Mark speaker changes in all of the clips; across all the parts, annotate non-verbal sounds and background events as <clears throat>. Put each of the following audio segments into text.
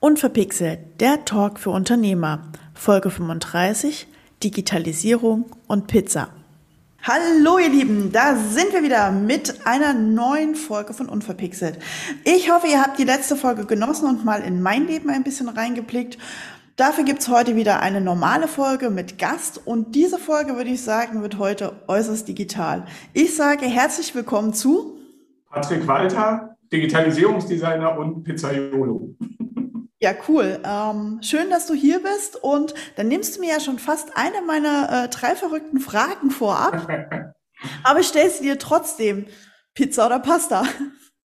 Speaker 1: Unverpixelt, der Talk für Unternehmer. Folge 35, Digitalisierung und Pizza. Hallo ihr Lieben, da sind wir wieder mit einer neuen Folge von Unverpixelt. Ich hoffe, ihr habt die letzte Folge genossen und mal in mein Leben ein bisschen reingeblickt. Dafür gibt's heute wieder eine normale Folge mit Gast und diese Folge, würde ich sagen, wird heute äußerst digital. Ich sage herzlich willkommen zu
Speaker 2: Patrick Walter, Digitalisierungsdesigner und Pizzaiolo. <laughs>
Speaker 1: Ja, cool. Ähm, schön, dass du hier bist. Und dann nimmst du mir ja schon fast eine meiner äh, drei verrückten Fragen vorab. <laughs> Aber ich stelle sie dir trotzdem. Pizza oder Pasta?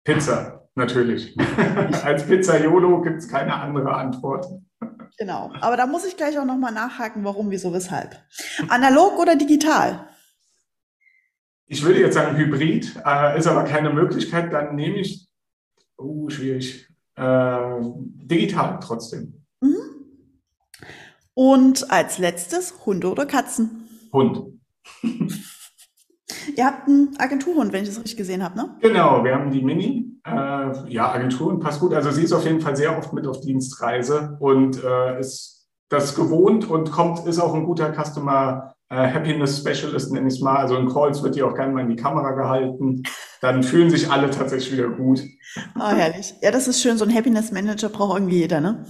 Speaker 2: Pizza, natürlich. <laughs> Als Pizzaiolo gibt es keine andere Antwort.
Speaker 1: Genau. Aber da muss ich gleich auch nochmal nachhaken, warum, wieso, weshalb. Analog oder digital?
Speaker 2: Ich würde jetzt sagen Hybrid, äh, ist aber keine Möglichkeit. Dann nehme ich, oh, schwierig, äh, digital trotzdem. Mhm.
Speaker 1: Und als letztes Hunde oder Katzen?
Speaker 2: Hund. <laughs>
Speaker 1: Ihr habt einen Agenturhund, wenn ich das richtig gesehen habe, ne?
Speaker 2: Genau, wir haben die Mini. Äh, ja, Agenturhund passt gut. Also sie ist auf jeden Fall sehr oft mit auf Dienstreise und äh, ist das gewohnt und kommt, ist auch ein guter Customer äh, Happiness Specialist, nenne ich es mal. Also in Calls wird die auch gerne mal in die Kamera gehalten. Dann fühlen sich alle tatsächlich wieder gut.
Speaker 1: Oh, herrlich. Ja, das ist schön. So ein Happiness Manager braucht irgendwie jeder, ne?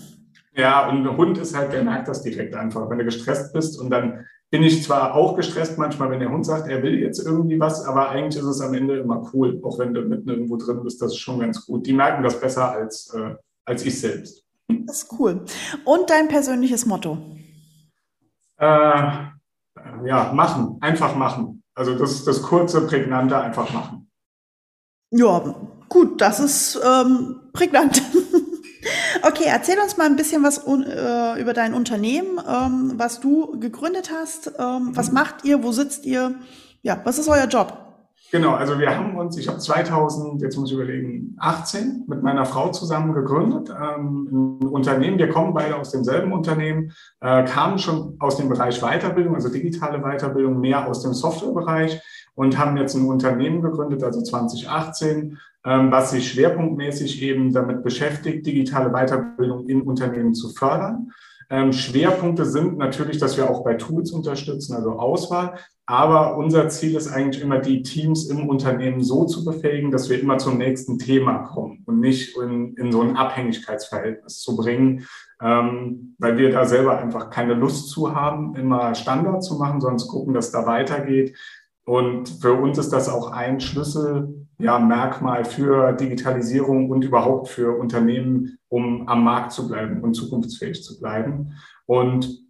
Speaker 2: Ja, und ein Hund ist halt, der merkt das direkt einfach. Wenn du gestresst bist und dann bin ich zwar auch gestresst manchmal, wenn der Hund sagt, er will jetzt irgendwie was, aber eigentlich ist es am Ende immer cool, auch wenn du mitten irgendwo drin bist, das ist schon ganz gut. Die merken das besser als, äh, als ich selbst.
Speaker 1: Das ist cool. Und dein persönliches Motto?
Speaker 2: Äh, ja, machen, einfach machen. Also das, das kurze, prägnante, einfach machen.
Speaker 1: Ja, gut, das ist ähm, prägnant. <laughs> okay, erzähl uns mal ein bisschen was äh, über dein Unternehmen, ähm, was du gegründet hast. Ähm, was mhm. macht ihr? Wo sitzt ihr? Ja, was ist euer Job?
Speaker 2: Genau, also wir haben uns, ich habe 2000, jetzt muss ich überlegen, 18 mit meiner Frau zusammen gegründet, ähm, ein Unternehmen. Wir kommen beide aus demselben Unternehmen, äh, kamen schon aus dem Bereich Weiterbildung, also digitale Weiterbildung, mehr aus dem Softwarebereich und haben jetzt ein Unternehmen gegründet, also 2018, ähm, was sich schwerpunktmäßig eben damit beschäftigt, digitale Weiterbildung in Unternehmen zu fördern. Ähm, Schwerpunkte sind natürlich, dass wir auch bei Tools unterstützen, also Auswahl. Aber unser Ziel ist eigentlich immer, die Teams im Unternehmen so zu befähigen, dass wir immer zum nächsten Thema kommen und nicht in, in so ein Abhängigkeitsverhältnis zu bringen, ähm, weil wir da selber einfach keine Lust zu haben, immer Standard zu machen, zu gucken, dass da weitergeht. Und für uns ist das auch ein Schlüssel, ja, Merkmal für Digitalisierung und überhaupt für Unternehmen, um am Markt zu bleiben und zukunftsfähig zu bleiben. Und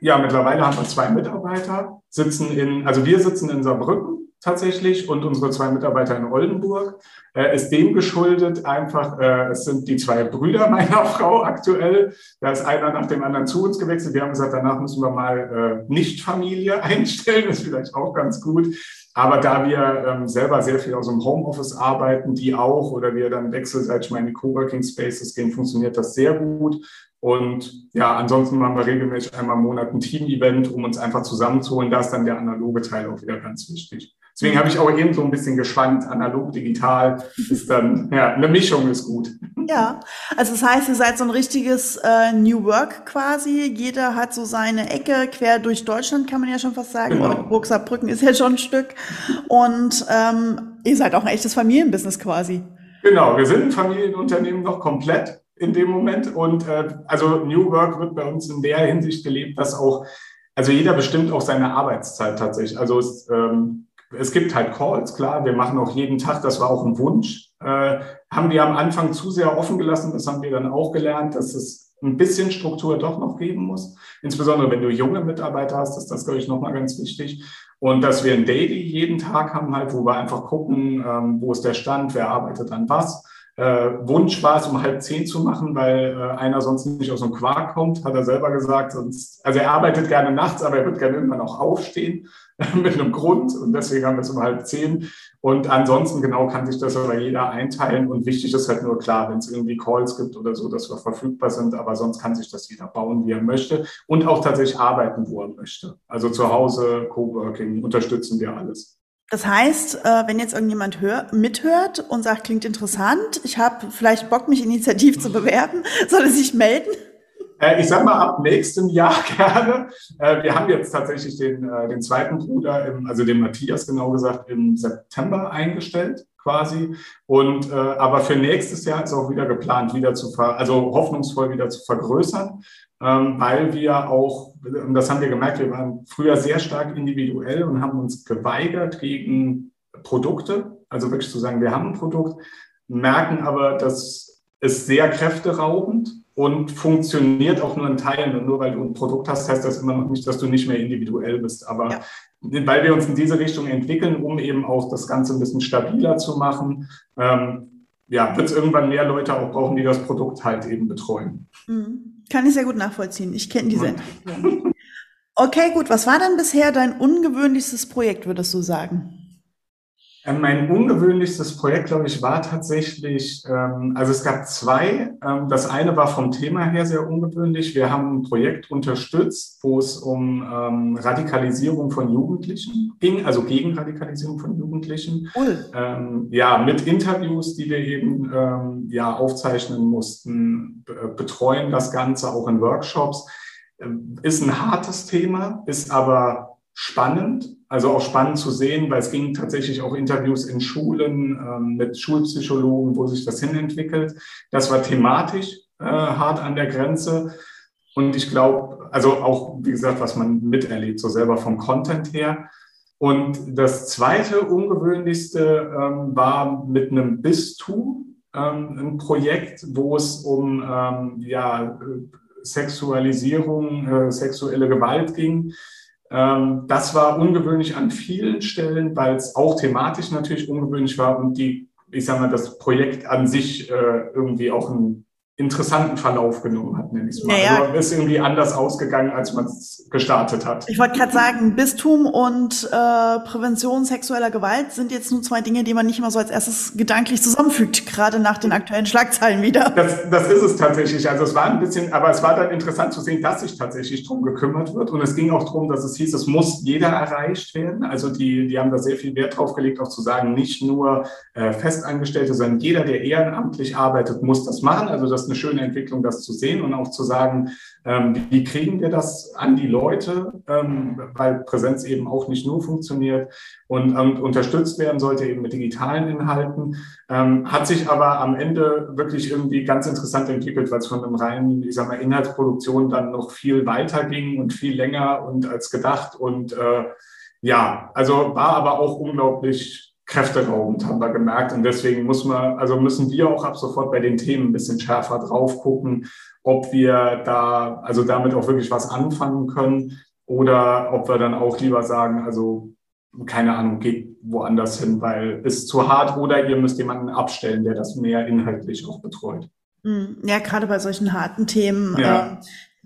Speaker 2: ja, mittlerweile haben wir zwei Mitarbeiter, sitzen in, also wir sitzen in Saarbrücken tatsächlich und unsere zwei Mitarbeiter in Oldenburg. Äh, ist dem geschuldet einfach, äh, es sind die zwei Brüder meiner <laughs> Frau aktuell. Da ist einer nach dem anderen zu uns gewechselt. Wir haben gesagt, danach müssen wir mal äh, Nicht-Familie <laughs> einstellen. Das ist vielleicht auch ganz gut. Aber da wir ähm, selber sehr viel aus dem Homeoffice arbeiten, die auch, oder wir dann wechselseitig mal in die Coworking Spaces gehen, funktioniert das sehr gut. Und ja, ansonsten machen wir regelmäßig einmal im Monat ein Team-Event, um uns einfach zusammenzuholen. Da ist dann der analoge Teil auch wieder ganz wichtig. Deswegen habe ich auch eben so ein bisschen geschwankt. Analog, digital <laughs> ist dann, ja, eine Mischung ist gut.
Speaker 1: Ja, also das heißt, ihr seid so ein richtiges äh, New Work quasi. Jeder hat so seine Ecke quer durch Deutschland, kann man ja schon fast sagen. Genau. Burg Saarbrücken ist ja schon ein Stück. Und ähm, ihr seid auch ein echtes Familienbusiness quasi.
Speaker 2: Genau, wir sind ein Familienunternehmen noch komplett in dem Moment. Und äh, also New Work wird bei uns in der Hinsicht gelebt, dass auch, also jeder bestimmt auch seine Arbeitszeit tatsächlich. Also es, ähm, es gibt halt Calls, klar, wir machen auch jeden Tag, das war auch ein Wunsch. Äh, haben wir am Anfang zu sehr offen gelassen, das haben wir dann auch gelernt, dass es ein bisschen Struktur doch noch geben muss. Insbesondere wenn du junge Mitarbeiter hast, ist das, glaube ich, nochmal ganz wichtig. Und dass wir ein Daily jeden Tag haben, halt, wo wir einfach gucken, ähm, wo ist der Stand, wer arbeitet an was äh, Wunsch war es, um halb zehn zu machen, weil äh, einer sonst nicht aus dem Quark kommt, hat er selber gesagt. Sonst, also er arbeitet gerne nachts, aber er wird gerne irgendwann auch aufstehen <laughs> mit einem Grund und deswegen haben wir es um halb zehn. Und ansonsten genau kann sich das aber jeder einteilen und wichtig ist halt nur klar, wenn es irgendwie Calls gibt oder so, dass wir verfügbar sind, aber sonst kann sich das jeder bauen, wie er möchte und auch tatsächlich arbeiten, wo er möchte. Also zu Hause, Coworking, unterstützen wir alles.
Speaker 1: Das heißt, äh, wenn jetzt irgendjemand hör, mithört und sagt, klingt interessant, ich habe vielleicht Bock, mich initiativ zu bewerben, <laughs> soll er sich melden?
Speaker 2: Äh, ich sage mal, ab nächstem Jahr <laughs> gerne. Äh, wir haben jetzt tatsächlich den, den zweiten Bruder, im, also den Matthias genau gesagt, im September eingestellt quasi. Und aber für nächstes Jahr ist auch wieder geplant, wieder zu ver also hoffnungsvoll wieder zu vergrößern weil wir auch, und das haben wir gemerkt, wir waren früher sehr stark individuell und haben uns geweigert gegen Produkte, also wirklich zu sagen, wir haben ein Produkt, merken aber, dass es sehr kräfteraubend und funktioniert auch nur in Teilen. Und nur weil du ein Produkt hast, heißt das immer noch nicht, dass du nicht mehr individuell bist. Aber ja. weil wir uns in diese Richtung entwickeln, um eben auch das Ganze ein bisschen stabiler zu machen, ähm, ja, wird es irgendwann mehr Leute auch brauchen, die das Produkt halt eben betreuen.
Speaker 1: Mhm. Kann ich sehr gut nachvollziehen. Ich kenne diese Entwicklung. Okay, gut. Was war denn bisher dein ungewöhnlichstes Projekt, würdest du sagen?
Speaker 2: Ähm, mein ungewöhnlichstes Projekt, glaube ich, war tatsächlich, ähm, also es gab zwei. Ähm, das eine war vom Thema her sehr ungewöhnlich. Wir haben ein Projekt unterstützt, wo es um ähm, Radikalisierung von Jugendlichen ging, also gegen Radikalisierung von Jugendlichen. Cool. Ähm, ja, mit Interviews, die wir eben ähm, ja aufzeichnen mussten, betreuen das Ganze auch in Workshops. Ist ein hartes Thema, ist aber spannend also auch spannend zu sehen, weil es ging tatsächlich auch Interviews in Schulen ähm, mit Schulpsychologen, wo sich das hinentwickelt. Das war thematisch äh, hart an der Grenze. Und ich glaube, also auch, wie gesagt, was man miterlebt, so selber vom Content her. Und das zweite ungewöhnlichste ähm, war mit einem Bistum ähm, ein Projekt, wo es um ähm, ja, Sexualisierung, äh, sexuelle Gewalt ging das war ungewöhnlich an vielen Stellen, weil es auch thematisch natürlich ungewöhnlich war und die, ich sage mal, das Projekt an sich äh, irgendwie auch ein interessanten Verlauf genommen hat, nenne ich es mal. Naja. Also ist irgendwie anders ausgegangen, als man es gestartet hat.
Speaker 1: Ich wollte gerade sagen, Bistum und äh, Prävention sexueller Gewalt sind jetzt nur zwei Dinge, die man nicht immer so als erstes gedanklich zusammenfügt, gerade nach den aktuellen Schlagzeilen wieder.
Speaker 2: Das, das ist es tatsächlich. Also es war ein bisschen, aber es war dann interessant zu sehen, dass sich tatsächlich drum gekümmert wird. Und es ging auch darum, dass es hieß, es muss jeder erreicht werden. Also die, die haben da sehr viel Wert drauf gelegt, auch zu sagen, nicht nur äh, Festangestellte, sondern jeder, der ehrenamtlich arbeitet, muss das machen. Also das ist eine schöne Entwicklung, das zu sehen und auch zu sagen, ähm, wie kriegen wir das an die Leute, ähm, weil Präsenz eben auch nicht nur funktioniert und ähm, unterstützt werden sollte eben mit digitalen Inhalten. Ähm, hat sich aber am Ende wirklich irgendwie ganz interessant entwickelt, weil es von einem reinen, ich sag mal, Inhaltsproduktion dann noch viel weiter ging und viel länger und als gedacht und äh, ja, also war aber auch unglaublich kräfteraubend, haben wir gemerkt. Und deswegen muss man, also müssen wir auch ab sofort bei den Themen ein bisschen schärfer drauf gucken, ob wir da, also damit auch wirklich was anfangen können oder ob wir dann auch lieber sagen, also keine Ahnung, geht woanders hin, weil es zu hart oder ihr müsst jemanden abstellen, der das mehr inhaltlich auch betreut.
Speaker 1: Hm, ja, gerade bei solchen harten Themen. Ja. Äh,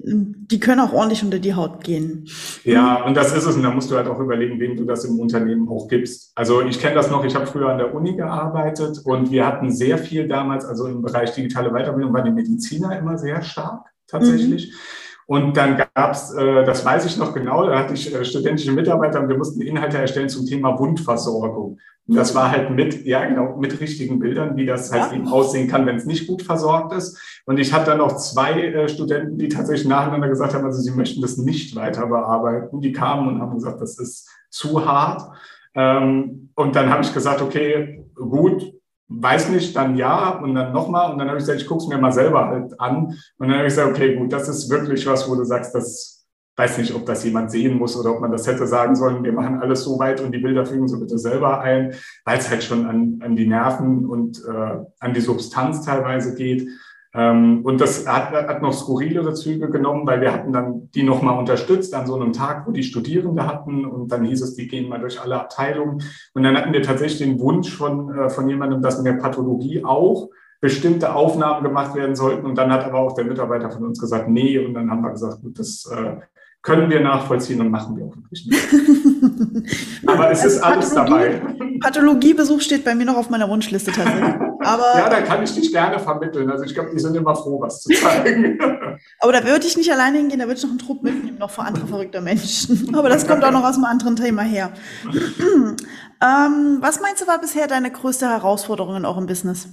Speaker 1: die können auch ordentlich unter die Haut gehen.
Speaker 2: Ja, und das ist es. Und da musst du halt auch überlegen, wem du das im Unternehmen auch gibst. Also ich kenne das noch, ich habe früher an der Uni gearbeitet und wir hatten sehr viel damals, also im Bereich digitale Weiterbildung waren die Mediziner immer sehr stark tatsächlich. Mhm. Und dann gab es, äh, das weiß ich noch genau, da hatte ich äh, studentische Mitarbeiter und wir mussten Inhalte erstellen zum Thema Wundversorgung. Das war halt mit, ja genau, mit richtigen Bildern, wie das halt ja. eben aussehen kann, wenn es nicht gut versorgt ist. Und ich hatte dann noch zwei äh, Studenten, die tatsächlich nacheinander gesagt haben, also sie möchten das nicht weiter bearbeiten. Die kamen und haben gesagt, das ist zu hart. Ähm, und dann habe ich gesagt, okay, gut, weiß nicht, dann ja und dann nochmal. Und dann habe ich gesagt, ich gucke es mir mal selber halt an. Und dann habe ich gesagt, okay, gut, das ist wirklich was, wo du sagst, das weiß nicht, ob das jemand sehen muss oder ob man das hätte sagen sollen, wir machen alles so weit und die Bilder fügen Sie bitte selber ein, weil es halt schon an, an die Nerven und äh, an die Substanz teilweise geht. Ähm, und das hat, hat noch skurrilere Züge genommen, weil wir hatten dann die nochmal unterstützt an so einem Tag, wo die Studierende hatten und dann hieß es, die gehen mal durch alle Abteilungen. Und dann hatten wir tatsächlich den Wunsch von, äh, von jemandem, dass in der Pathologie auch bestimmte Aufnahmen gemacht werden sollten. Und dann hat aber auch der Mitarbeiter von uns gesagt, nee. Und dann haben wir gesagt, gut, das äh, können wir nachvollziehen und machen wir auch wirklich nicht. <laughs> Aber es also ist alles dabei.
Speaker 1: Pathologiebesuch steht bei mir noch auf meiner Wunschliste tatsächlich.
Speaker 2: Aber, ja, da kann ich dich gerne vermitteln. Also ich glaube, die sind immer froh, was zu zeigen. <laughs>
Speaker 1: Aber da würde ich nicht alleine hingehen, da würde ich noch einen Trupp mitnehmen, noch vor andere verrückte Menschen. <laughs> Aber das kommt auch noch aus einem anderen Thema her. <clears throat> ähm, was meinst du war bisher deine größte Herausforderung in eurem Business?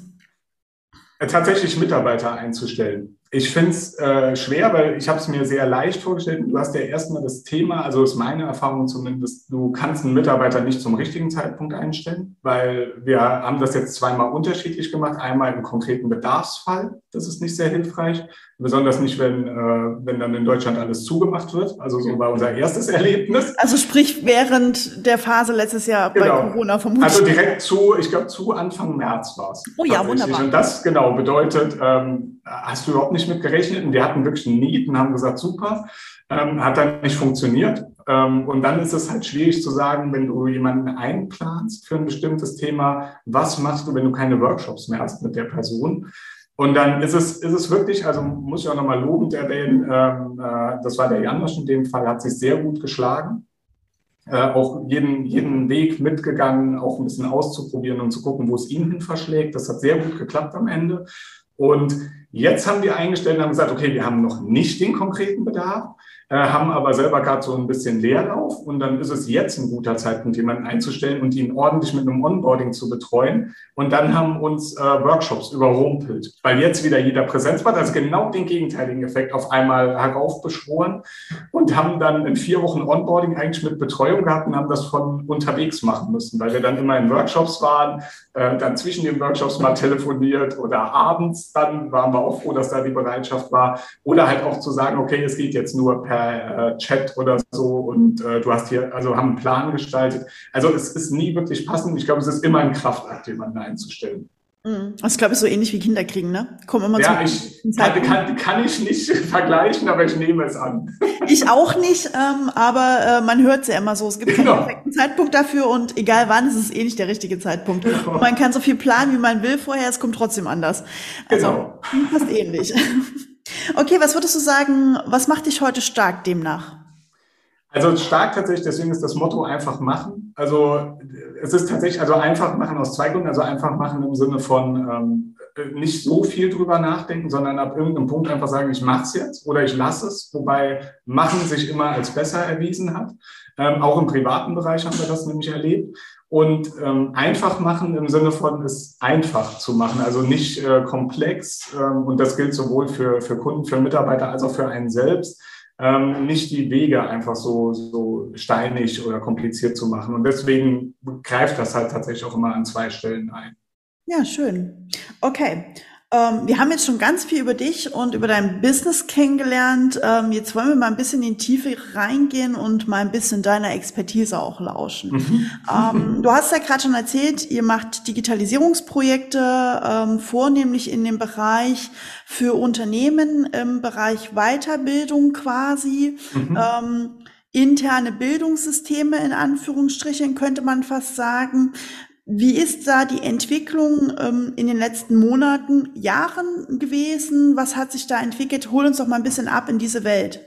Speaker 2: Tatsächlich Mitarbeiter einzustellen. Ich finde es äh, schwer, weil ich habe es mir sehr leicht vorgestellt. Du hast ja erstmal das Thema, also ist meine Erfahrung zumindest, du kannst einen Mitarbeiter nicht zum richtigen Zeitpunkt einstellen, weil wir haben das jetzt zweimal unterschiedlich gemacht. Einmal im konkreten Bedarfsfall, das ist nicht sehr hilfreich, besonders nicht, wenn, äh, wenn dann in Deutschland alles zugemacht wird. Also so war unser erstes Erlebnis.
Speaker 1: Also sprich während der Phase letztes Jahr genau. bei Corona
Speaker 2: vermutlich. Also direkt zu, ich glaube zu Anfang März war es.
Speaker 1: Oh ja, wunderbar.
Speaker 2: Und das genau bedeutet, ähm, hast du überhaupt nicht mit gerechnet? Und wir hatten wirklich ein Need und haben gesagt, super. Ähm, hat dann nicht funktioniert. Ähm, und dann ist es halt schwierig zu sagen, wenn du jemanden einplanst für ein bestimmtes Thema, was machst du, wenn du keine Workshops mehr hast mit der Person? Und dann ist es, ist es wirklich, also muss ich auch nochmal lobend erwähnen, ähm, äh, das war der Janosch in dem Fall, hat sich sehr gut geschlagen. Äh, auch jeden, jeden Weg mitgegangen, auch ein bisschen auszuprobieren und zu gucken, wo es ihn hin verschlägt. Das hat sehr gut geklappt am Ende. Und jetzt haben wir eingestellt und haben gesagt, okay, wir haben noch nicht den konkreten Bedarf, äh, haben aber selber gerade so ein bisschen Leerlauf. Und dann ist es jetzt ein guter Zeitpunkt, jemanden einzustellen und ihn ordentlich mit einem Onboarding zu betreuen. Und dann haben uns äh, Workshops überrumpelt, weil jetzt wieder jeder Präsenz war, also genau den gegenteiligen Effekt auf einmal heraufbeschworen. Und haben dann in vier Wochen Onboarding eigentlich mit Betreuung gehabt und haben das von unterwegs machen müssen, weil wir dann immer in Workshops waren, äh, dann zwischen den Workshops mal telefoniert oder abends. Dann waren wir auch froh, dass da die Bereitschaft war. Oder halt auch zu sagen, okay, es geht jetzt nur per per äh, Chat oder so und äh, du hast hier, also haben einen Plan gestaltet. Also es ist nie wirklich passend. Ich glaube, es ist immer ein Kraftakt, jemanden einzustellen.
Speaker 1: Mhm. Das glaube ich so ähnlich wie Kinder kriegen, ne?
Speaker 2: Kommen immer ja, ich, kann, kann, kann, ich nicht <laughs> vergleichen, aber ich nehme es an. <laughs>
Speaker 1: Ich auch nicht, ähm, aber äh, man hört es ja immer so. Es gibt keinen genau. perfekten Zeitpunkt dafür und egal wann, ist es eh nicht der richtige Zeitpunkt. Genau. Man kann so viel planen, wie man will vorher, es kommt trotzdem anders. Also genau. fast ähnlich. <laughs> Okay, was würdest du sagen, was macht dich heute stark demnach?
Speaker 2: Also stark tatsächlich, deswegen ist das Motto einfach machen. Also es ist tatsächlich, also einfach machen aus zwei Gründen. Also einfach machen im Sinne von ähm, nicht so viel drüber nachdenken, sondern ab irgendeinem Punkt einfach sagen, ich mache es jetzt oder ich lasse es, wobei machen sich immer als besser erwiesen hat. Ähm, auch im privaten Bereich haben wir das nämlich erlebt und ähm, einfach machen im Sinne von es einfach zu machen, also nicht äh, komplex. Ähm, und das gilt sowohl für, für Kunden, für Mitarbeiter als auch für einen selbst. Ähm, nicht die Wege einfach so, so steinig oder kompliziert zu machen. Und deswegen greift das halt tatsächlich auch immer an zwei Stellen ein.
Speaker 1: Ja, schön. Okay. Ähm, wir haben jetzt schon ganz viel über dich und über dein Business kennengelernt. Ähm, jetzt wollen wir mal ein bisschen in die Tiefe reingehen und mal ein bisschen deiner Expertise auch lauschen. Mhm. Ähm, du hast ja gerade schon erzählt, ihr macht Digitalisierungsprojekte, ähm, vornehmlich in dem Bereich für Unternehmen, im Bereich Weiterbildung quasi. Mhm ähm, interne Bildungssysteme in Anführungsstrichen könnte man fast sagen. Wie ist da die Entwicklung ähm, in den letzten Monaten, Jahren gewesen? Was hat sich da entwickelt? Hol uns doch mal ein bisschen ab in diese Welt.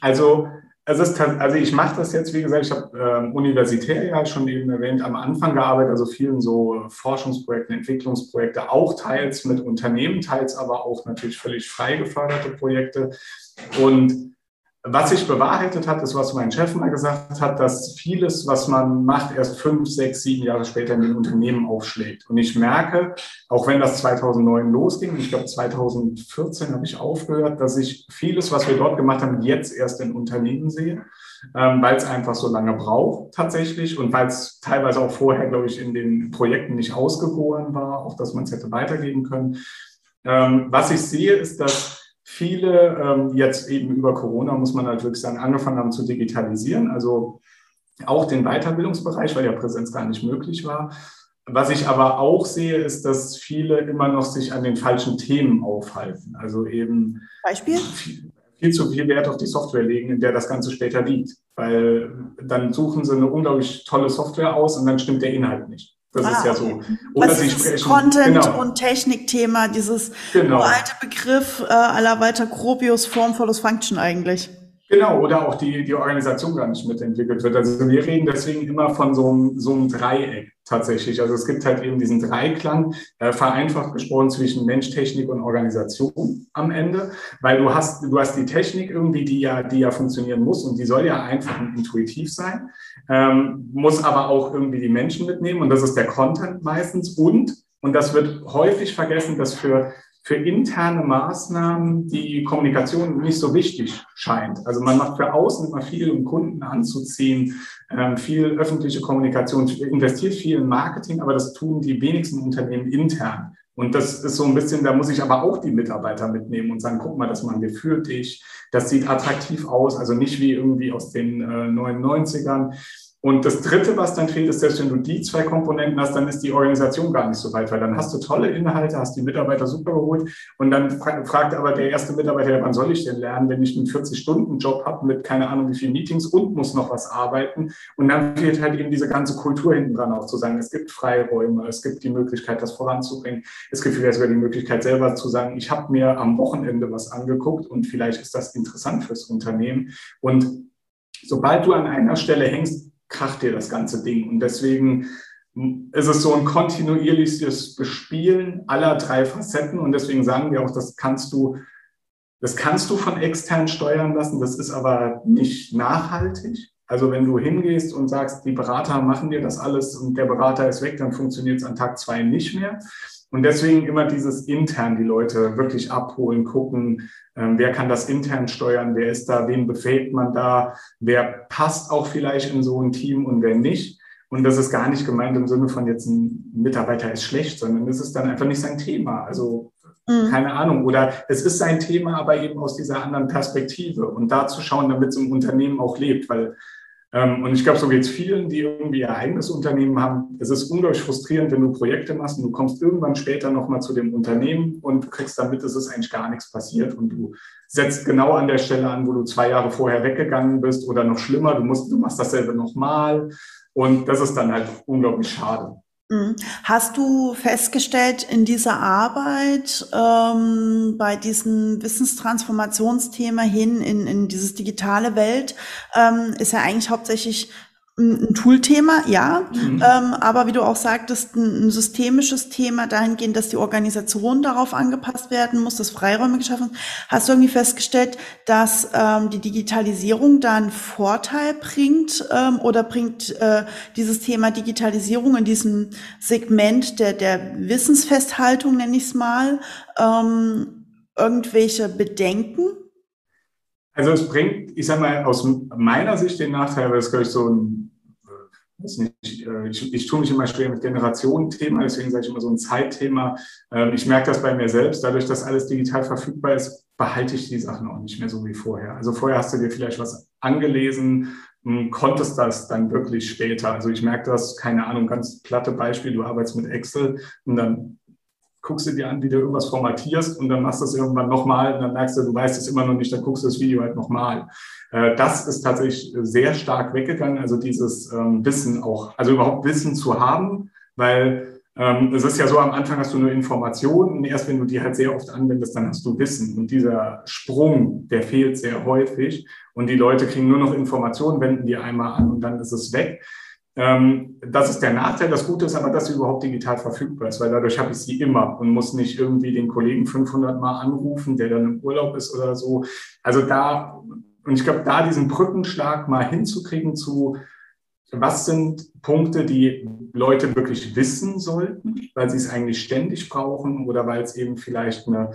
Speaker 2: Also, es ist, also ich mache das jetzt, wie gesagt, ich habe äh, universitär ja schon eben erwähnt, am Anfang gearbeitet, also vielen so Forschungsprojekten, Entwicklungsprojekte, auch teils mit Unternehmen, teils aber auch natürlich völlig frei geförderte Projekte. Und was sich bewahrheitet hat, ist, was mein Chef mal gesagt hat, dass vieles, was man macht, erst fünf, sechs, sieben Jahre später in den Unternehmen aufschlägt. Und ich merke, auch wenn das 2009 losging, ich glaube 2014 habe ich aufgehört, dass ich vieles, was wir dort gemacht haben, jetzt erst in Unternehmen sehe, ähm, weil es einfach so lange braucht tatsächlich und weil es teilweise auch vorher, glaube ich, in den Projekten nicht ausgegoren war, auch dass man es hätte weitergeben können. Ähm, was ich sehe, ist, dass viele ähm, jetzt eben über Corona, muss man wirklich sagen, angefangen haben zu digitalisieren, also auch den Weiterbildungsbereich, weil ja Präsenz gar nicht möglich war. Was ich aber auch sehe, ist, dass viele immer noch sich an den falschen Themen aufhalten. Also eben
Speaker 1: Beispiel?
Speaker 2: Viel, viel zu viel Wert auf die Software legen, in der das Ganze später liegt. Weil dann suchen sie eine unglaublich tolle Software aus und dann stimmt der Inhalt nicht. Das ah, ist ja so.
Speaker 1: Oder Was sie sprechen. Content- genau. und Technikthema, dieses genau. alte Begriff äh, aller weiter Gropius Form follows Function eigentlich.
Speaker 2: Genau, oder auch die, die Organisation gar nicht mitentwickelt wird. Also wir reden deswegen immer von so einem, so einem Dreieck tatsächlich. Also es gibt halt eben diesen Dreiklang, äh, vereinfacht gesprochen, zwischen Mensch, Technik und Organisation am Ende, weil du hast, du hast die Technik irgendwie, die ja, die ja funktionieren muss und die soll ja einfach und intuitiv sein, ähm, muss aber auch irgendwie die Menschen mitnehmen und das ist der Content meistens und, und das wird häufig vergessen, dass für für interne Maßnahmen die Kommunikation nicht so wichtig scheint. Also man macht für außen immer viel, um Kunden anzuziehen, ähm, viel öffentliche Kommunikation, investiert viel in Marketing, aber das tun die wenigsten Unternehmen intern. Und das ist so ein bisschen, da muss ich aber auch die Mitarbeiter mitnehmen und sagen, guck mal, das machen wir für dich. Das sieht attraktiv aus, also nicht wie irgendwie aus den äh, 99ern. Und das Dritte, was dann fehlt, ist, selbst wenn du die zwei Komponenten hast, dann ist die Organisation gar nicht so weit, weil dann hast du tolle Inhalte, hast die Mitarbeiter super geholt und dann fragt aber der erste Mitarbeiter, wann soll ich denn lernen, wenn ich einen 40-Stunden-Job habe mit keine Ahnung wie vielen Meetings und muss noch was arbeiten. Und dann fehlt halt eben diese ganze Kultur hinten dran auch zu sagen, es gibt Freiräume, es gibt die Möglichkeit, das voranzubringen. Es gibt vielleicht sogar die Möglichkeit selber zu sagen, ich habe mir am Wochenende was angeguckt und vielleicht ist das interessant fürs Unternehmen. Und sobald du an einer Stelle hängst, kracht dir das ganze Ding. Und deswegen ist es so ein kontinuierliches Bespielen aller drei Facetten. Und deswegen sagen wir auch, das kannst du, das kannst du von extern steuern lassen. Das ist aber nicht nachhaltig. Also wenn du hingehst und sagst, die Berater machen dir das alles und der Berater ist weg, dann funktioniert es an Tag zwei nicht mehr. Und deswegen immer dieses intern die Leute wirklich abholen, gucken, ähm, wer kann das intern steuern, wer ist da, wen befähigt man da, wer passt auch vielleicht in so ein Team und wer nicht. Und das ist gar nicht gemeint im Sinne von jetzt ein Mitarbeiter ist schlecht, sondern es ist dann einfach nicht sein Thema. Also mhm. keine Ahnung. Oder es ist sein Thema, aber eben aus dieser anderen Perspektive und da zu schauen, damit es im Unternehmen auch lebt, weil und ich glaube, so geht es vielen, die irgendwie ihr eigenes Unternehmen haben. Es ist unglaublich frustrierend, wenn du Projekte machst und du kommst irgendwann später nochmal zu dem Unternehmen und du kriegst damit, dass es eigentlich gar nichts passiert und du setzt genau an der Stelle an, wo du zwei Jahre vorher weggegangen bist oder noch schlimmer, du, musst, du machst dasselbe nochmal und das ist dann halt unglaublich schade.
Speaker 1: Mhm. Hast du festgestellt in dieser Arbeit ähm, bei diesem Wissenstransformationsthema hin in, in dieses digitale Welt, ähm, ist ja eigentlich hauptsächlich ein Toolthema, ja, mhm. ähm, aber wie du auch sagtest, ein, ein, systemisches Thema dahingehend, dass die Organisation darauf angepasst werden muss, dass Freiräume geschaffen sind. Hast du irgendwie festgestellt, dass ähm, die Digitalisierung da einen Vorteil bringt ähm, oder bringt äh, dieses Thema Digitalisierung in diesem Segment der, der Wissensfesthaltung, nenne ich es mal, ähm, irgendwelche Bedenken?
Speaker 2: Also es bringt, ich sag mal, aus meiner Sicht den Nachteil, weil es, glaube ich, so ein, äh, weiß nicht, äh, ich, ich tue mich immer schwer mit Generationenthema, deswegen sage ich immer so ein Zeitthema. Ähm, ich merke das bei mir selbst, dadurch, dass alles digital verfügbar ist, behalte ich die Sachen auch nicht mehr so wie vorher. Also vorher hast du dir vielleicht was angelesen, hm, konntest das dann wirklich später. Also ich merke das, keine Ahnung, ganz platte Beispiel, du arbeitest mit Excel und dann guckst du dir an, wie du irgendwas formatierst und dann machst du es irgendwann nochmal und dann merkst du, du weißt es immer noch nicht, dann guckst du das Video halt nochmal. Äh, das ist tatsächlich sehr stark weggegangen, also dieses ähm, Wissen auch, also überhaupt Wissen zu haben, weil ähm, es ist ja so, am Anfang hast du nur Informationen und erst wenn du die halt sehr oft anwendest, dann hast du Wissen. Und dieser Sprung, der fehlt sehr häufig und die Leute kriegen nur noch Informationen, wenden die einmal an und dann ist es weg. Ähm, das ist der Nachteil. Das Gute ist aber, dass sie überhaupt digital verfügbar ist, weil dadurch habe ich sie immer und muss nicht irgendwie den Kollegen 500 Mal anrufen, der dann im Urlaub ist oder so. Also da, und ich glaube, da diesen Brückenschlag mal hinzukriegen zu, was sind Punkte, die Leute wirklich wissen sollten, weil sie es eigentlich ständig brauchen oder weil es eben vielleicht eine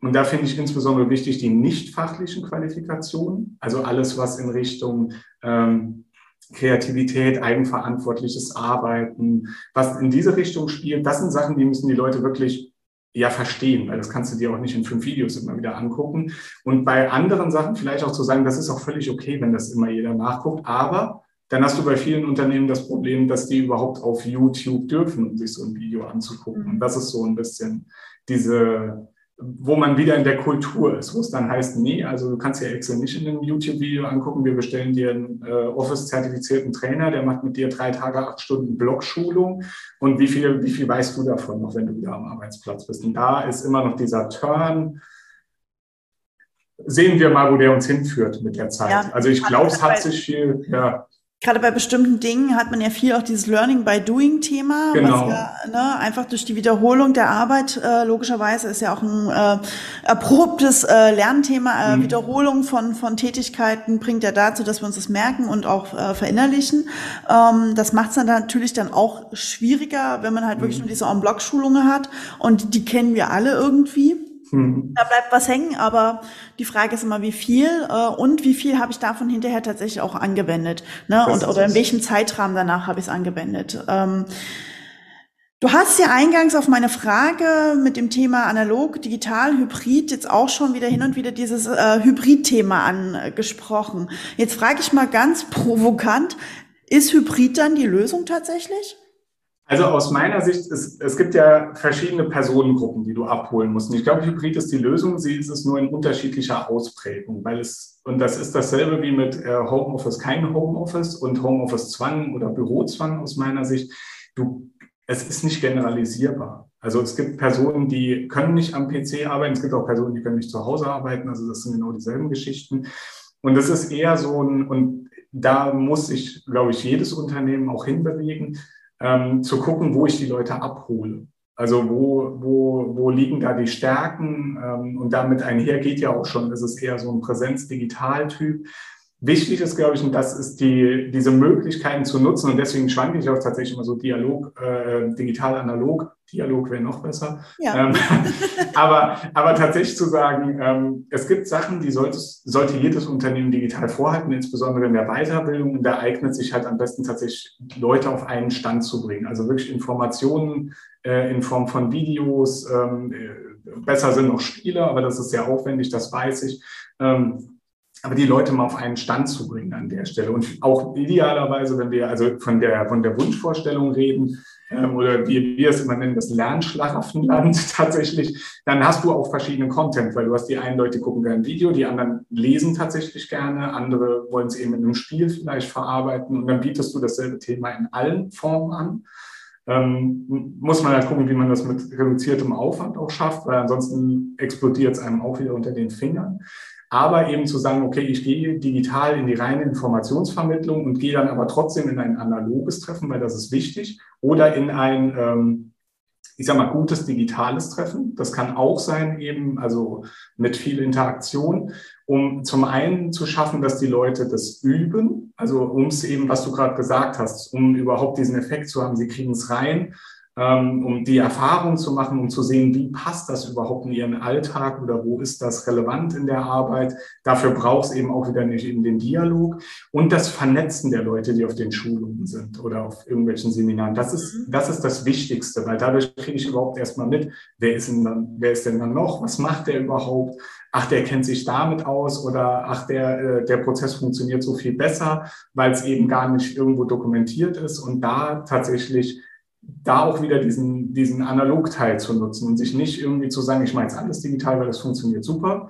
Speaker 2: und da finde ich insbesondere wichtig die nicht fachlichen Qualifikationen, also alles, was in Richtung ähm, Kreativität, eigenverantwortliches Arbeiten, was in diese Richtung spielt, das sind Sachen, die müssen die Leute wirklich ja verstehen, weil das kannst du dir auch nicht in fünf Videos immer wieder angucken. Und bei anderen Sachen vielleicht auch zu sagen, das ist auch völlig okay, wenn das immer jeder nachguckt, aber dann hast du bei vielen Unternehmen das Problem, dass die überhaupt auf YouTube dürfen, um sich so ein Video anzugucken. Und das ist so ein bisschen diese, wo man wieder in der Kultur ist, wo es dann heißt, nee, also du kannst ja Excel nicht in einem YouTube-Video angucken, wir bestellen dir einen äh, Office-zertifizierten Trainer, der macht mit dir drei Tage, acht Stunden Blogschulung und wie viel, wie viel weißt du davon noch, wenn du wieder am Arbeitsplatz bist? Und da ist immer noch dieser Turn, sehen wir mal, wo der uns hinführt mit der Zeit. Ja, also ich glaube, es hat sich viel, ja
Speaker 1: gerade bei bestimmten Dingen hat man ja viel auch dieses Learning by Doing Thema,
Speaker 2: genau.
Speaker 1: was ja ne, einfach durch die Wiederholung der Arbeit äh, logischerweise ist ja auch ein äh, erprobtes äh, Lernthema. Äh, mhm. Wiederholung von von Tätigkeiten bringt ja dazu, dass wir uns das merken und auch äh, verinnerlichen. Ähm, das macht es dann natürlich dann auch schwieriger, wenn man halt mhm. wirklich nur diese On-Block-Schulungen hat und die kennen wir alle irgendwie. Mhm. Da bleibt was hängen, aber die Frage ist immer, wie viel äh, und wie viel habe ich davon hinterher tatsächlich auch angewendet, ne? Und oder in welchem Zeitrahmen danach habe ich es angewendet. Ähm, Du hast ja eingangs auf meine Frage mit dem Thema analog, digital, hybrid jetzt auch schon wieder hin und wieder dieses äh, Hybrid-Thema angesprochen. Jetzt frage ich mal ganz provokant, ist Hybrid dann die Lösung tatsächlich?
Speaker 2: Also aus meiner Sicht, es, es gibt ja verschiedene Personengruppen, die du abholen musst. Und ich glaube, Hybrid ist die Lösung. Sie ist es nur in unterschiedlicher Ausprägung, weil es, und das ist dasselbe wie mit äh, Homeoffice, kein Homeoffice und Homeoffice-Zwang oder Bürozwang aus meiner Sicht. Du, es ist nicht generalisierbar. Also es gibt Personen, die können nicht am PC arbeiten. Es gibt auch Personen, die können nicht zu Hause arbeiten. Also das sind genau dieselben Geschichten. Und das ist eher so ein, und da muss sich, glaube ich, jedes Unternehmen auch hinbewegen ähm, zu gucken, wo ich die Leute abhole. Also wo, wo, wo liegen da die Stärken? Ähm, und damit einher geht ja auch schon, ist eher so ein Präsenz-Digital-Typ. Wichtig ist, glaube ich, und das ist die, diese Möglichkeiten zu nutzen. Und deswegen schwanke ich auch tatsächlich immer so Dialog, äh, digital, analog. Dialog wäre noch besser. Ja. Ähm, <laughs> aber, aber tatsächlich zu sagen, ähm, es gibt Sachen, die sollte, sollte jedes Unternehmen digital vorhalten, insbesondere in der Weiterbildung. Und da eignet sich halt am besten tatsächlich Leute auf einen Stand zu bringen. Also wirklich Informationen äh, in Form von Videos. Ähm, äh, besser sind noch Spiele, aber das ist sehr aufwendig, das weiß ich. Ähm, aber die Leute mal auf einen Stand zu bringen an der Stelle. Und auch idealerweise, wenn wir also von der, von der Wunschvorstellung reden, ähm, oder wie wir es immer nennen, das Lernschlaraffenland <laughs> tatsächlich, dann hast du auch verschiedenen Content, weil du hast die einen Leute, die gucken gerne Video, die anderen lesen tatsächlich gerne, andere wollen es eben in einem Spiel vielleicht verarbeiten und dann bietest du dasselbe Thema in allen Formen an. Ähm, muss man halt gucken, wie man das mit reduziertem Aufwand auch schafft, weil ansonsten explodiert es einem auch wieder unter den Fingern aber eben zu sagen, okay, ich gehe digital in die reine Informationsvermittlung und gehe dann aber trotzdem in ein analoges Treffen, weil das ist wichtig, oder in ein, ähm, ich sag mal, gutes digitales Treffen. Das kann auch sein, eben, also mit viel Interaktion, um zum einen zu schaffen, dass die Leute das üben, also um es eben, was du gerade gesagt hast, um überhaupt diesen Effekt zu haben, sie kriegen es rein um die Erfahrung zu machen, um zu sehen, wie passt das überhaupt in ihren Alltag oder wo ist das relevant in der Arbeit. Dafür braucht es eben auch wieder nicht eben den Dialog und das Vernetzen der Leute, die auf den Schulungen sind oder auf irgendwelchen Seminaren. Das ist, mhm. das ist das Wichtigste, weil dadurch kriege ich überhaupt erstmal mit, wer ist denn dann, wer ist denn dann noch? Was macht der überhaupt? Ach, der kennt sich damit aus oder ach, der, äh, der Prozess funktioniert so viel besser, weil es eben gar nicht irgendwo dokumentiert ist und da tatsächlich da auch wieder diesen, diesen Analogteil zu nutzen und sich nicht irgendwie zu sagen, ich mache jetzt alles digital, weil das funktioniert super.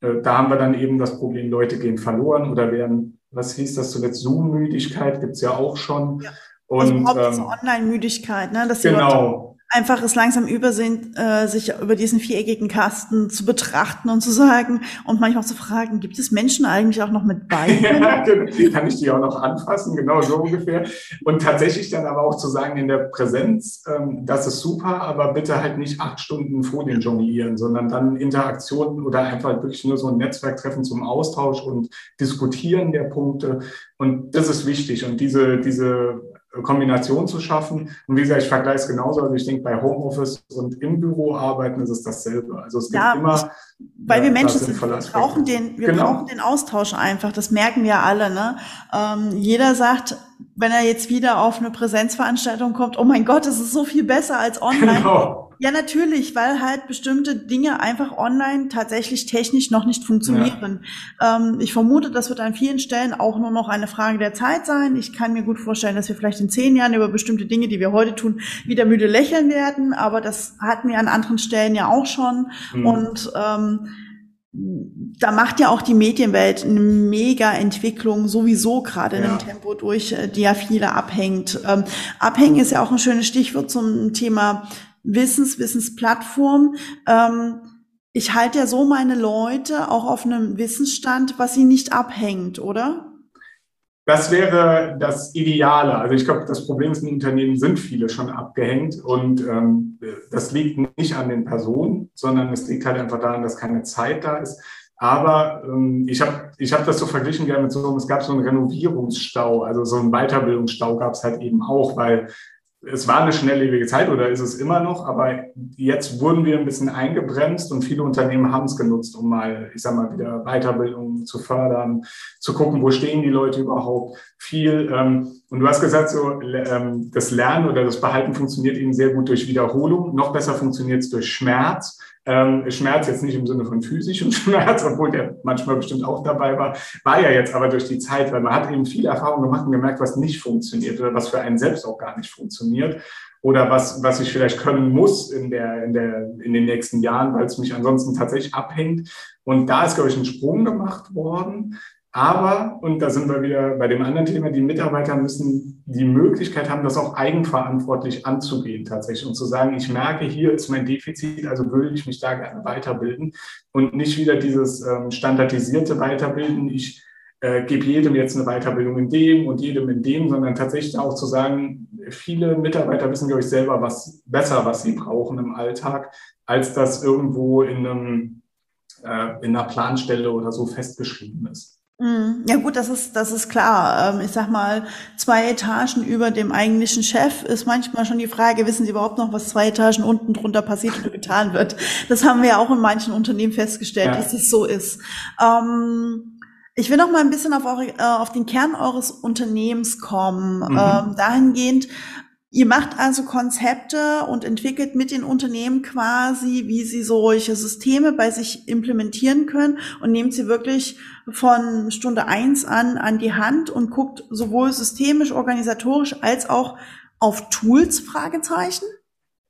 Speaker 2: Äh, da haben wir dann eben das Problem, Leute gehen verloren oder werden, was hieß das zuletzt, Zoom-Müdigkeit gibt es ja auch schon. Ja.
Speaker 1: Und also ähm, Online-Müdigkeit, ne?
Speaker 2: Dass die genau. Leute
Speaker 1: einfach es langsam übersehen, äh, sich über diesen viereckigen Kasten zu betrachten und zu sagen und manchmal auch zu fragen, gibt es Menschen eigentlich auch noch mit Beinen? <laughs>
Speaker 2: genau. kann ich die auch noch anfassen, genau so ungefähr. Und tatsächlich dann aber auch zu sagen in der Präsenz, ähm, das ist super, aber bitte halt nicht acht Stunden dem jonglieren, sondern dann Interaktionen oder einfach wirklich nur so ein Netzwerktreffen zum Austausch und Diskutieren der Punkte. Und das ist wichtig. Und diese, diese Kombination zu schaffen. Und wie gesagt, ich vergleiche es genauso. Also ich denke, bei Homeoffice und im Büro arbeiten ist es dasselbe. Also es gibt ja, immer.
Speaker 1: Weil wir Menschen sind, wir brauchen den, wir genau. brauchen den Austausch einfach. Das merken wir alle. Ne? Ähm, jeder sagt, wenn er jetzt wieder auf eine Präsenzveranstaltung kommt, oh mein Gott, es ist so viel besser als online. <laughs> Genau. Ja, natürlich, weil halt bestimmte Dinge einfach online tatsächlich technisch noch nicht funktionieren. Ja. Ähm, ich vermute, das wird an vielen Stellen auch nur noch eine Frage der Zeit sein. Ich kann mir gut vorstellen, dass wir vielleicht in zehn Jahren über bestimmte Dinge, die wir heute tun, wieder müde lächeln werden. Aber das hatten wir an anderen Stellen ja auch schon. Mhm. Und ähm, da macht ja auch die Medienwelt eine mega Entwicklung sowieso gerade ja. in einem Tempo durch, äh, die ja viele abhängt. Ähm, abhängen ist ja auch ein schönes Stichwort zum Thema Wissens, Wissensplattform. Ähm, ich halte ja so meine Leute auch auf einem Wissensstand, was sie nicht abhängt, oder?
Speaker 2: Das wäre das Ideale. Also ich glaube, das Problem ist, in Unternehmen sind viele schon abgehängt und ähm, das liegt nicht an den Personen, sondern es liegt halt einfach daran, dass keine Zeit da ist. Aber ähm, ich habe ich hab das so verglichen gerne mit so, es gab so einen Renovierungsstau, also so einen Weiterbildungsstau gab es halt eben auch, weil es war eine schnelllebige Zeit oder ist es immer noch, aber jetzt wurden wir ein bisschen eingebremst und viele Unternehmen haben es genutzt, um mal, ich sag mal, wieder Weiterbildung zu fördern, zu gucken, wo stehen die Leute überhaupt. Viel, ähm, und du hast gesagt, so ähm, das Lernen oder das Behalten funktioniert eben sehr gut durch Wiederholung. Noch besser funktioniert es durch Schmerz. Ähm, Schmerz jetzt nicht im Sinne von physischem <laughs> Schmerz, obwohl der manchmal bestimmt auch dabei war, war ja jetzt aber durch die Zeit, weil man hat eben viele Erfahrungen gemacht und gemerkt, was nicht funktioniert oder was für einen selbst auch gar nicht funktioniert oder was, was ich vielleicht können muss in, der, in, der, in den nächsten Jahren, weil es mich ansonsten tatsächlich abhängt. Und da ist, glaube ich, ein Sprung gemacht worden. Aber, und da sind wir wieder bei dem anderen Thema, die Mitarbeiter müssen die Möglichkeit haben, das auch eigenverantwortlich anzugehen tatsächlich und zu sagen, ich merke, hier ist mein Defizit, also würde ich mich da gerne weiterbilden und nicht wieder dieses ähm, standardisierte Weiterbilden. Ich äh, gebe jedem jetzt eine Weiterbildung in dem und jedem in dem, sondern tatsächlich auch zu sagen, viele Mitarbeiter wissen, glaube ich, selber was besser, was sie brauchen im Alltag, als das irgendwo in einem äh, in einer Planstelle oder so festgeschrieben ist.
Speaker 1: Mhm. Ja gut, das ist, das ist klar. Ähm, ich sag mal, zwei Etagen über dem eigentlichen Chef ist manchmal schon die Frage, wissen Sie überhaupt noch, was zwei Etagen unten drunter passiert oder getan wird? Das haben wir ja auch in manchen Unternehmen festgestellt, ja. dass es so ist. Ähm, ich will noch mal ein bisschen auf, eure, äh, auf den Kern eures Unternehmens kommen. Mhm. Ähm, dahingehend, Ihr macht also Konzepte und entwickelt mit den Unternehmen quasi, wie sie solche Systeme bei sich implementieren können und nehmt sie wirklich von Stunde eins an an die Hand und guckt sowohl systemisch, organisatorisch als auch auf Tools, Fragezeichen?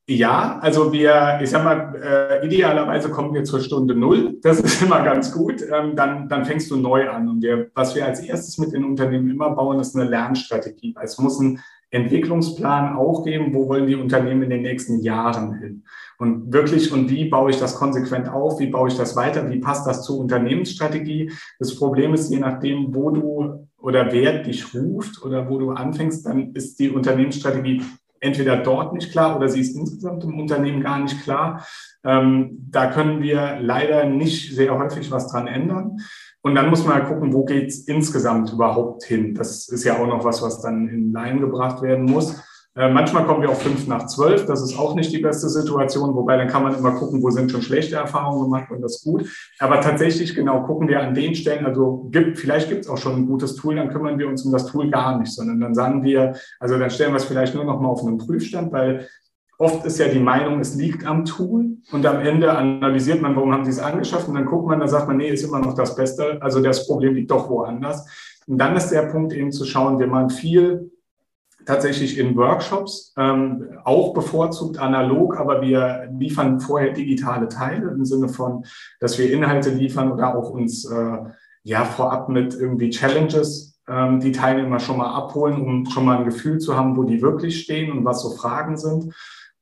Speaker 2: Ja, also wir, ich sag mal, äh, idealerweise kommen wir zur Stunde Null. Das ist immer ganz gut. Ähm, dann, dann fängst du neu an. Und wir, was wir als erstes mit den Unternehmen immer bauen, ist eine Lernstrategie. Es muss ein Entwicklungsplan auch geben, wo wollen die Unternehmen in den nächsten Jahren hin? Und wirklich, und wie baue ich das konsequent auf? Wie baue ich das weiter? Wie passt das zur Unternehmensstrategie? Das Problem ist, je nachdem, wo du oder wer dich ruft oder wo du anfängst, dann ist die Unternehmensstrategie entweder dort nicht klar oder sie ist insgesamt im Unternehmen gar nicht klar. Ähm, da können wir leider nicht sehr häufig was dran ändern. Und dann muss man halt gucken, wo geht's insgesamt überhaupt hin. Das ist ja auch noch was, was dann in Line gebracht werden muss. Äh, manchmal kommen wir auf fünf nach zwölf. Das ist auch nicht die beste Situation. Wobei dann kann man immer gucken, wo sind schon schlechte Erfahrungen gemacht und das gut. Aber tatsächlich genau gucken wir an den Stellen. Also gibt, vielleicht gibt es auch schon ein gutes Tool. Dann kümmern wir uns um das Tool gar nicht, sondern dann sagen wir, also dann stellen wir es vielleicht nur noch mal auf einen Prüfstand, weil Oft ist ja die Meinung, es liegt am Tool und am Ende analysiert man, warum haben sie es angeschafft und dann guckt man, da sagt man, nee, ist immer noch das Beste, also das Problem liegt doch woanders. Und dann ist der Punkt eben zu schauen, wir machen viel tatsächlich in Workshops, ähm, auch bevorzugt analog, aber wir liefern vorher digitale Teile im Sinne von, dass wir Inhalte liefern oder auch uns äh, ja vorab mit irgendwie Challenges ähm, die Teilnehmer schon mal abholen, um schon mal ein Gefühl zu haben, wo die wirklich stehen und was so Fragen sind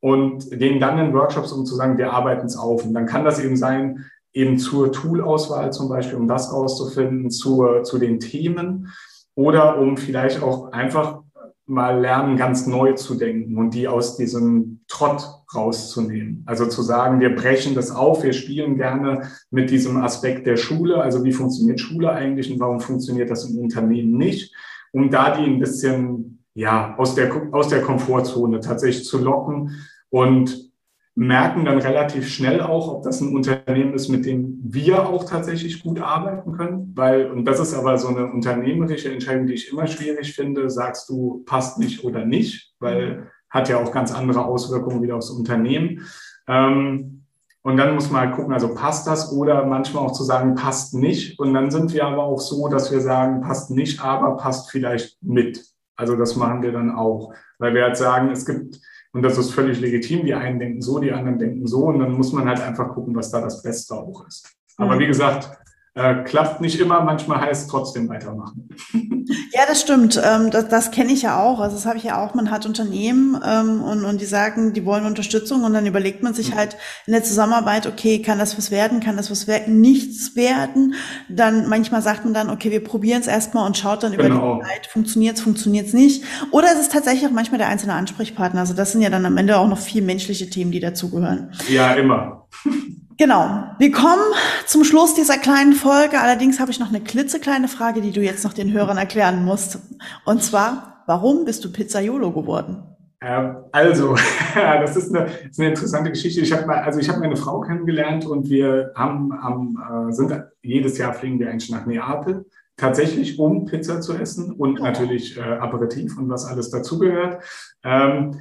Speaker 2: und gehen dann in Workshops, um zu sagen, wir arbeiten es auf. Und dann kann das eben sein, eben zur Toolauswahl zum Beispiel, um das rauszufinden, zur, zu den Themen oder um vielleicht auch einfach mal lernen, ganz neu zu denken und die aus diesem Trott rauszunehmen. Also zu sagen, wir brechen das auf, wir spielen gerne mit diesem Aspekt der Schule, also wie funktioniert Schule eigentlich und warum funktioniert das im Unternehmen nicht, um da die ein bisschen ja, aus der, aus der Komfortzone tatsächlich zu locken und merken dann relativ schnell auch, ob das ein Unternehmen ist, mit dem wir auch tatsächlich gut arbeiten können. Weil, und das ist aber so eine unternehmerische Entscheidung, die ich immer schwierig finde, sagst du, passt nicht oder nicht, weil hat ja auch ganz andere Auswirkungen wieder aufs Unternehmen. Ähm, und dann muss man halt gucken, also passt das oder manchmal auch zu sagen, passt nicht. Und dann sind wir aber auch so, dass wir sagen, passt nicht, aber passt vielleicht mit. Also das machen wir dann auch, weil wir halt sagen, es gibt und das ist völlig legitim. Die einen denken so, die anderen denken so. Und dann muss man halt einfach gucken, was da das Beste auch ist. Aber mhm. wie gesagt, äh, klappt nicht immer, manchmal heißt trotzdem weitermachen. <laughs>
Speaker 1: Ja, das stimmt. Ähm, das das kenne ich ja auch. Also das habe ich ja auch. Man hat Unternehmen ähm, und, und die sagen, die wollen Unterstützung und dann überlegt man sich mhm. halt in der Zusammenarbeit, okay, kann das was werden, kann das was werden, nichts werden. Dann manchmal sagt man dann, okay, wir probieren es erstmal und schaut dann über genau. die Zeit, funktioniert es, funktioniert es nicht. Oder es ist tatsächlich auch manchmal der einzelne Ansprechpartner. Also das sind ja dann am Ende auch noch viel menschliche Themen, die dazugehören.
Speaker 2: Ja, immer. <laughs>
Speaker 1: Genau. Wir kommen zum Schluss dieser kleinen Folge. Allerdings habe ich noch eine klitzekleine Frage, die du jetzt noch den Hörern erklären musst. Und zwar, warum bist du Pizzaiolo geworden?
Speaker 2: Ähm, also, <laughs> das ist eine, das ist eine interessante Geschichte. Ich habe also ich habe meine Frau kennengelernt und wir haben, haben äh, sind jedes Jahr fliegen wir eigentlich nach Neapel tatsächlich, um Pizza zu essen und oh. natürlich äh, Aperitif und was alles dazugehört. Ähm,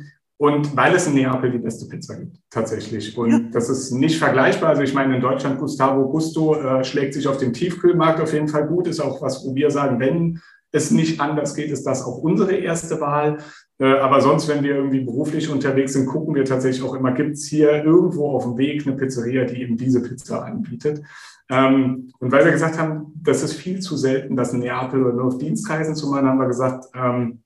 Speaker 2: und weil es in Neapel die beste Pizza gibt, tatsächlich. Und ja. das ist nicht vergleichbar. Also ich meine, in Deutschland, Gustavo Gusto äh, schlägt sich auf dem Tiefkühlmarkt auf jeden Fall gut. Ist auch was, wo wir sagen, wenn es nicht anders geht, ist das auch unsere erste Wahl. Äh, aber sonst, wenn wir irgendwie beruflich unterwegs sind, gucken wir tatsächlich auch immer, gibt es hier irgendwo auf dem Weg eine Pizzeria, die eben diese Pizza anbietet. Ähm, und weil wir gesagt haben, das ist viel zu selten, das in Neapel oder nur auf Dienstreisen zu machen, haben wir gesagt, ähm,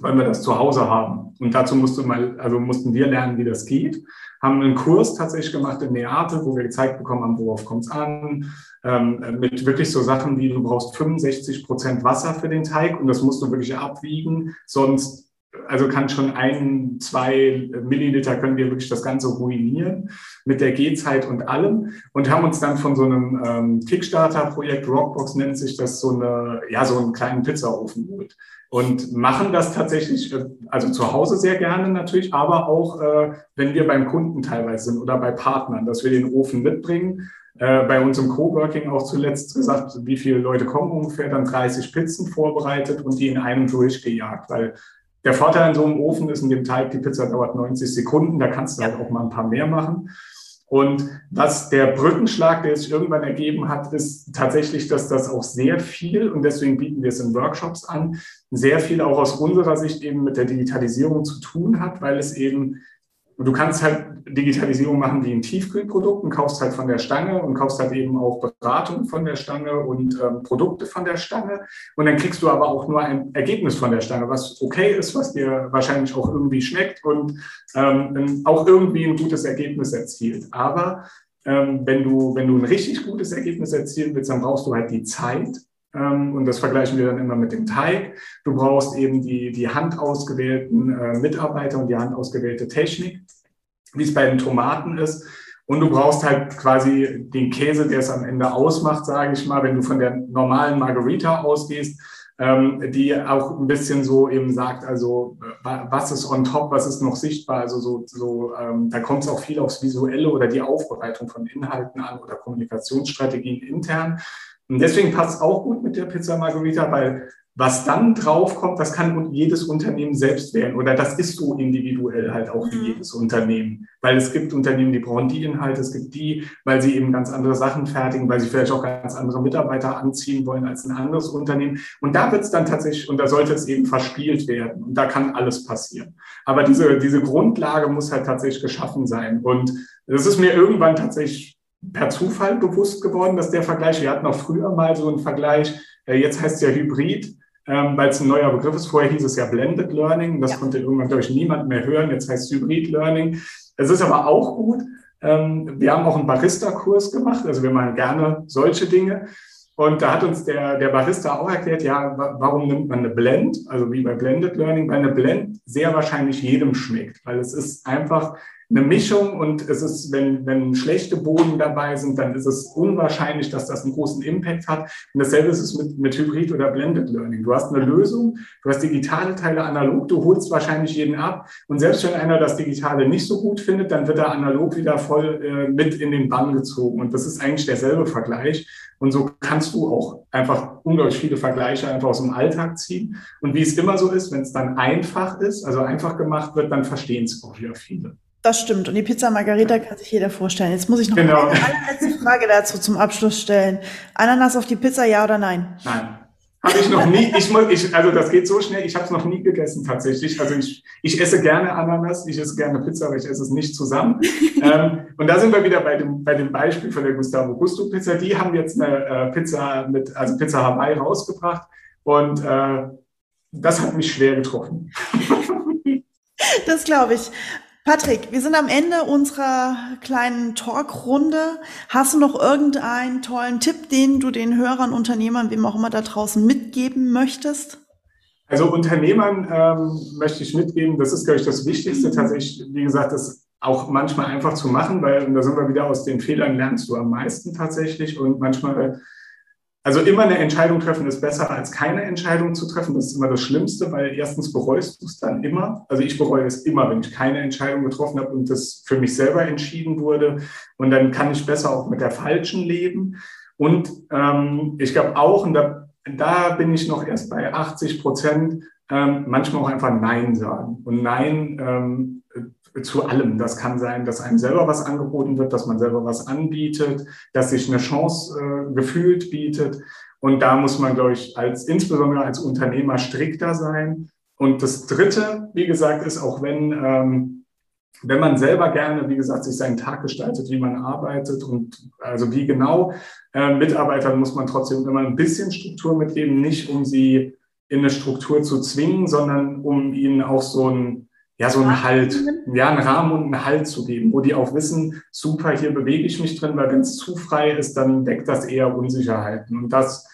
Speaker 2: weil wir das zu Hause haben. Und dazu musste mal, also mussten wir lernen, wie das geht. Haben einen Kurs tatsächlich gemacht in Neapel, wo wir gezeigt bekommen haben, worauf kommt es an. Ähm, mit wirklich so Sachen wie, du brauchst 65 Prozent Wasser für den Teig und das musst du wirklich abwiegen. Sonst also kann schon ein, zwei Milliliter können wir wirklich das Ganze ruinieren mit der Gehzeit und allem und haben uns dann von so einem ähm, Kickstarter-Projekt, Rockbox nennt sich das, so eine, ja, so einen kleinen Pizzaofen geholt und machen das tatsächlich, äh, also zu Hause sehr gerne natürlich, aber auch, äh, wenn wir beim Kunden teilweise sind oder bei Partnern, dass wir den Ofen mitbringen. Äh, bei uns im Coworking auch zuletzt gesagt, wie viele Leute kommen ungefähr, dann 30 Pizzen vorbereitet und die in einem durchgejagt, weil der Vorteil an so einem Ofen ist, in dem Teig, die Pizza dauert 90 Sekunden, da kannst du halt auch mal ein paar mehr machen. Und was der Brückenschlag, der sich irgendwann ergeben hat, ist tatsächlich, dass das auch sehr viel, und deswegen bieten wir es in Workshops an, sehr viel auch aus unserer Sicht eben mit der Digitalisierung zu tun hat, weil es eben und du kannst halt Digitalisierung machen wie in Tiefkühlprodukten, kaufst halt von der Stange und kaufst halt eben auch Beratung von der Stange und ähm, Produkte von der Stange. Und dann kriegst du aber auch nur ein Ergebnis von der Stange, was okay ist, was dir wahrscheinlich auch irgendwie schmeckt und ähm, auch irgendwie ein gutes Ergebnis erzielt. Aber ähm, wenn, du, wenn du ein richtig gutes Ergebnis erzielen willst, dann brauchst du halt die Zeit und das vergleichen wir dann immer mit dem Teig. Du brauchst eben die, die handausgewählten äh, Mitarbeiter und die handausgewählte Technik, wie es bei den Tomaten ist. Und du brauchst halt quasi den Käse, der es am Ende ausmacht, sage ich mal, wenn du von der normalen Margarita ausgehst, ähm, die auch ein bisschen so eben sagt, also was ist on top, was ist noch sichtbar, also so, so ähm, da kommt es auch viel aufs Visuelle oder die Aufbereitung von Inhalten an oder Kommunikationsstrategien intern. Und deswegen passt es auch gut mit der Pizza Margherita, weil was dann draufkommt, das kann jedes Unternehmen selbst wählen oder das ist so individuell halt auch wie mhm. jedes Unternehmen. Weil es gibt Unternehmen, die brauchen die Inhalte, es gibt die, weil sie eben ganz andere Sachen fertigen, weil sie vielleicht auch ganz andere Mitarbeiter anziehen wollen als ein anderes Unternehmen. Und da wird es dann tatsächlich, und da sollte es eben verspielt werden und da kann alles passieren. Aber diese, diese Grundlage muss halt tatsächlich geschaffen sein. Und das ist mir irgendwann tatsächlich per Zufall bewusst geworden, dass der Vergleich, wir hatten auch früher mal so einen Vergleich, äh, jetzt heißt es ja Hybrid, ähm, weil es ein neuer Begriff ist. Vorher hieß es ja Blended Learning, das ja. konnte irgendwann, glaube ich, niemand mehr hören. Jetzt heißt es Hybrid Learning. Es ist aber auch gut. Ähm, wir haben auch einen Barista-Kurs gemacht, also wir machen gerne solche Dinge. Und da hat uns der, der Barista auch erklärt, ja, warum nimmt man eine Blend, also wie bei Blended Learning, weil eine Blend sehr wahrscheinlich jedem schmeckt, weil es ist einfach eine Mischung und es ist, wenn, wenn schlechte Boden dabei sind, dann ist es unwahrscheinlich, dass das einen großen Impact hat. Und dasselbe ist es mit, mit Hybrid oder Blended Learning. Du hast eine Lösung, du hast digitale Teile analog, du holst wahrscheinlich jeden ab und selbst wenn einer das Digitale nicht so gut findet, dann wird er analog wieder voll äh, mit in den Bann gezogen und das ist eigentlich derselbe Vergleich. Und so kannst du auch einfach unglaublich viele Vergleiche einfach aus dem Alltag ziehen. Und wie es immer so ist, wenn es dann einfach ist, also einfach gemacht wird, dann verstehen es auch wieder viele.
Speaker 1: Das stimmt. Und die Pizza Margarita kann sich jeder vorstellen. Jetzt muss ich noch genau. eine allerletzte Frage dazu zum Abschluss stellen. Ananas auf die Pizza, ja oder nein?
Speaker 2: Nein. Habe ich noch nie, ich, ich, also das geht so schnell, ich habe es noch nie gegessen tatsächlich. Also ich, ich esse gerne Ananas, ich esse gerne Pizza, aber ich esse es nicht zusammen. <laughs> ähm, und da sind wir wieder bei dem, bei dem Beispiel von der Gustavo Gusto Pizza. Die haben jetzt eine äh, Pizza mit, also Pizza Hawaii rausgebracht und äh, das hat mich schwer getroffen.
Speaker 1: Das glaube ich. Patrick, wir sind am Ende unserer kleinen Talkrunde. Hast du noch irgendeinen tollen Tipp, den du den Hörern, Unternehmern, wem auch immer da draußen mitgeben möchtest?
Speaker 2: Also Unternehmern ähm, möchte ich mitgeben, das ist, glaube ich, das Wichtigste tatsächlich, wie gesagt, das auch manchmal einfach zu machen, weil da sind wir wieder aus den Fehlern lernst du am meisten tatsächlich und manchmal also immer eine Entscheidung treffen ist besser als keine Entscheidung zu treffen. Das ist immer das Schlimmste, weil erstens bereust du es dann immer. Also ich bereue es immer, wenn ich keine Entscheidung getroffen habe und das für mich selber entschieden wurde. Und dann kann ich besser auch mit der falschen leben. Und ähm, ich glaube auch, und da, da bin ich noch erst bei 80 Prozent, ähm, manchmal auch einfach Nein sagen. Und Nein ähm, zu allem. Das kann sein, dass einem selber was angeboten wird, dass man selber was anbietet, dass sich eine Chance äh, gefühlt bietet. Und da muss man, glaube ich, als, insbesondere als Unternehmer strikter sein. Und das Dritte, wie gesagt, ist auch wenn, ähm, wenn man selber gerne, wie gesagt, sich seinen Tag gestaltet, wie man arbeitet und also wie genau äh, Mitarbeitern muss man trotzdem immer ein bisschen Struktur mitgeben, nicht um sie in eine Struktur zu zwingen, sondern um ihnen auch so ein ja, so einen Halt, ja, einen Rahmen und einen Halt zu geben, wo die auch wissen, super, hier bewege ich mich drin, weil wenn es zu frei ist, dann weckt das eher Unsicherheiten. Und das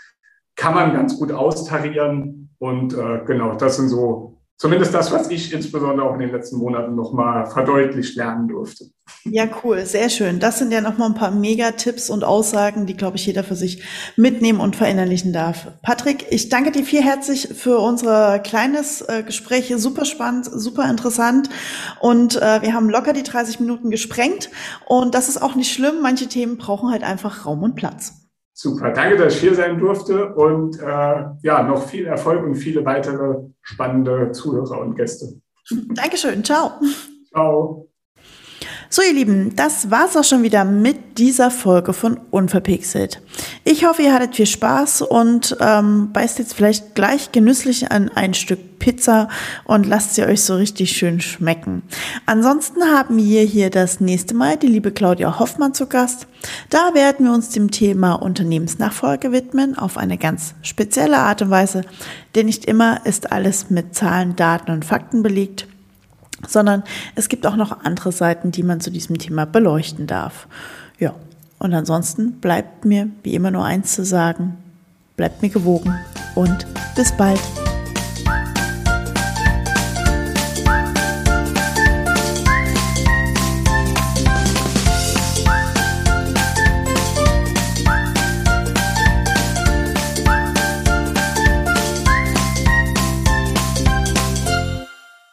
Speaker 2: kann man ganz gut austarieren. Und äh, genau, das sind so zumindest das, was ich insbesondere auch in den letzten Monaten nochmal verdeutlicht lernen durfte.
Speaker 1: Ja, cool, sehr schön. Das sind ja nochmal ein paar Mega-Tipps und Aussagen, die, glaube ich, jeder für sich mitnehmen und verinnerlichen darf. Patrick, ich danke dir viel herzlich für unser kleines äh, Gespräch. Super spannend, super interessant. Und äh, wir haben locker die 30 Minuten gesprengt. Und das ist auch nicht schlimm. Manche Themen brauchen halt einfach Raum und Platz.
Speaker 2: Super, danke, dass ich hier sein durfte und äh, ja, noch viel Erfolg und viele weitere spannende Zuhörer und Gäste.
Speaker 1: Dankeschön, ciao.
Speaker 2: Ciao.
Speaker 1: So, ihr Lieben, das war's auch schon wieder mit dieser Folge von Unverpixelt. Ich hoffe, ihr hattet viel Spaß und ähm, beißt jetzt vielleicht gleich genüsslich an ein Stück Pizza und lasst sie euch so richtig schön schmecken. Ansonsten haben wir hier das nächste Mal die liebe Claudia Hoffmann zu Gast. Da werden wir uns dem Thema Unternehmensnachfolge widmen auf eine ganz spezielle Art und Weise, denn nicht immer ist alles mit Zahlen, Daten und Fakten belegt sondern es gibt auch noch andere Seiten, die man zu diesem Thema beleuchten darf. Ja, und ansonsten bleibt mir wie immer nur eins zu sagen, bleibt mir gewogen und bis bald.